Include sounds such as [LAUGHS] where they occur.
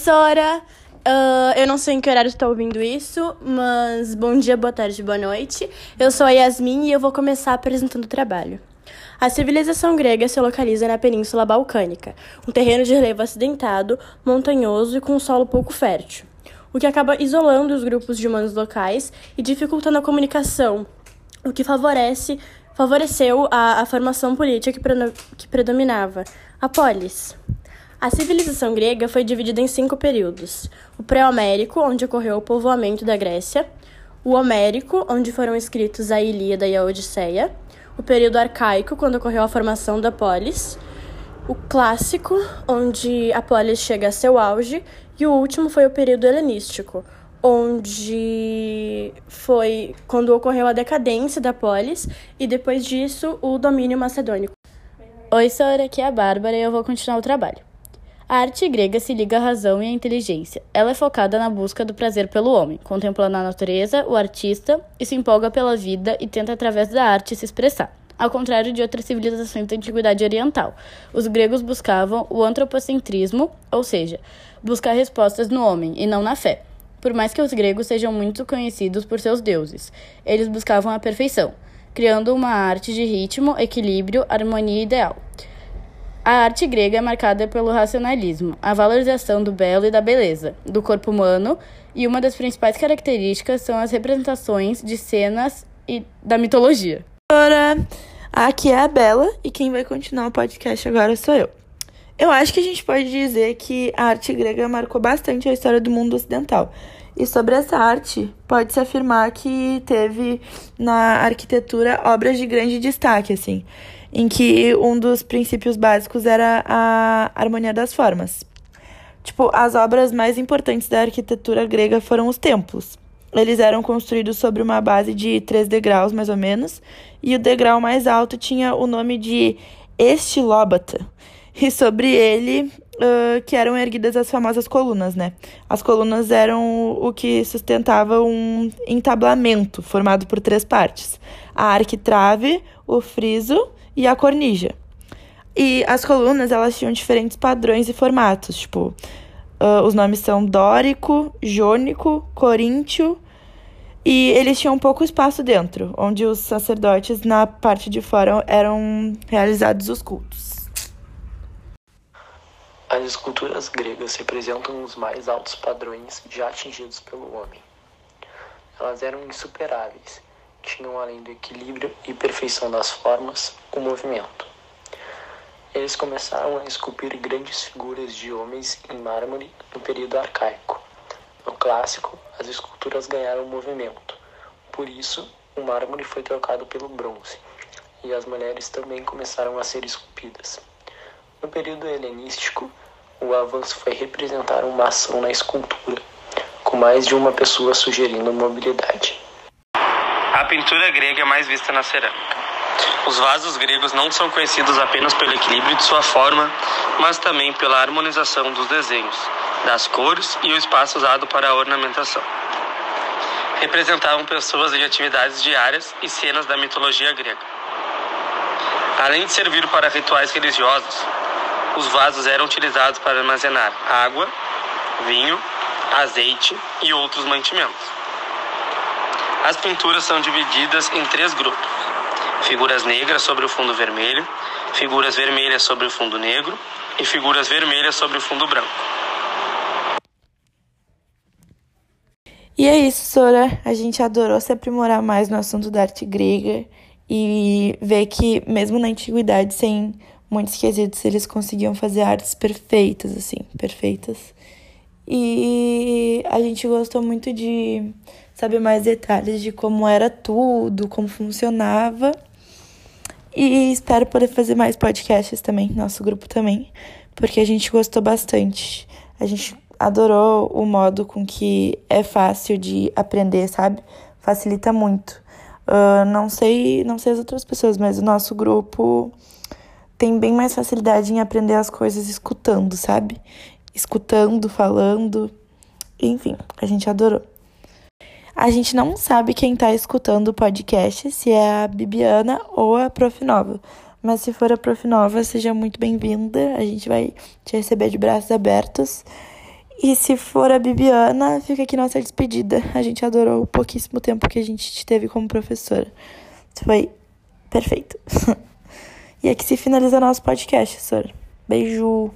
Sora, uh, eu não sei em que horário está ouvindo isso, mas bom dia, boa tarde, boa noite. Eu sou a Yasmin e eu vou começar apresentando o trabalho. A civilização grega se localiza na Península Balcânica, um terreno de relevo acidentado, montanhoso e com solo pouco fértil, o que acaba isolando os grupos de humanos locais e dificultando a comunicação, o que favorece, favoreceu a, a formação política que, que predominava, a polis. A civilização grega foi dividida em cinco períodos: o pré-homérico, onde ocorreu o povoamento da Grécia, o homérico, onde foram escritos a Ilíada e a Odisseia, o período arcaico, quando ocorreu a formação da polis, o clássico, onde a polis chega a seu auge, e o último foi o período helenístico, onde foi quando ocorreu a decadência da polis e depois disso o domínio macedônico. Oi, Sora, aqui é a Bárbara e eu vou continuar o trabalho. A arte grega se liga à razão e à inteligência. Ela é focada na busca do prazer pelo homem, contemplando a natureza, o artista e se empolga pela vida e tenta através da arte se expressar. Ao contrário de outras civilizações da antiguidade oriental, os gregos buscavam o antropocentrismo, ou seja, buscar respostas no homem e não na fé. Por mais que os gregos sejam muito conhecidos por seus deuses, eles buscavam a perfeição, criando uma arte de ritmo, equilíbrio, harmonia ideal. A arte grega é marcada pelo racionalismo, a valorização do belo e da beleza, do corpo humano, e uma das principais características são as representações de cenas e da mitologia. Ora, aqui é a Bela e quem vai continuar o podcast agora sou eu. Eu acho que a gente pode dizer que a arte grega marcou bastante a história do mundo ocidental. E sobre essa arte, pode-se afirmar que teve na arquitetura obras de grande destaque, assim em que um dos princípios básicos era a harmonia das formas. Tipo, as obras mais importantes da arquitetura grega foram os templos. Eles eram construídos sobre uma base de três degraus, mais ou menos, e o degrau mais alto tinha o nome de Estilóbata. E sobre ele uh, que eram erguidas as famosas colunas, né? As colunas eram o que sustentava um entablamento formado por três partes: a arquitrave, o friso e a cornija. E as colunas, elas tinham diferentes padrões e formatos, tipo, uh, os nomes são dórico, jônico, coríntio, e eles tinham pouco espaço dentro, onde os sacerdotes, na parte de fora, eram realizados os cultos. As esculturas gregas representam os mais altos padrões já atingidos pelo homem. Elas eram insuperáveis tinham além do equilíbrio e perfeição das formas, o movimento. Eles começaram a esculpir grandes figuras de homens em mármore no período arcaico. No clássico, as esculturas ganharam movimento. Por isso, o mármore foi trocado pelo bronze, e as mulheres também começaram a ser esculpidas. No período helenístico, o avanço foi representar uma ação na escultura, com mais de uma pessoa sugerindo mobilidade. A pintura grega é mais vista na cerâmica. Os vasos gregos não são conhecidos apenas pelo equilíbrio de sua forma, mas também pela harmonização dos desenhos, das cores e o espaço usado para a ornamentação. Representavam pessoas em atividades diárias e cenas da mitologia grega. Além de servir para rituais religiosos, os vasos eram utilizados para armazenar água, vinho, azeite e outros mantimentos. As pinturas são divididas em três grupos: figuras negras sobre o fundo vermelho, figuras vermelhas sobre o fundo negro e figuras vermelhas sobre o fundo branco. E é isso, Sora. A gente adorou se aprimorar mais no assunto da arte grega e ver que, mesmo na antiguidade, sem muitos quesitos, eles conseguiam fazer artes perfeitas, assim, perfeitas. E a gente gostou muito de saber mais detalhes de como era tudo, como funcionava. E espero poder fazer mais podcasts também, nosso grupo também, porque a gente gostou bastante. A gente adorou o modo com que é fácil de aprender, sabe? Facilita muito. Uh, não sei, não sei as outras pessoas, mas o nosso grupo tem bem mais facilidade em aprender as coisas escutando, sabe? Escutando, falando. Enfim, a gente adorou. A gente não sabe quem está escutando o podcast, se é a Bibiana ou a Prof. Nova. Mas se for a Prof. Nova, seja muito bem-vinda. A gente vai te receber de braços abertos. E se for a Bibiana, fica aqui nossa despedida. A gente adorou o pouquíssimo tempo que a gente te teve como professora. Foi perfeito. [LAUGHS] e aqui se finaliza nosso podcast, Sora. Beijo!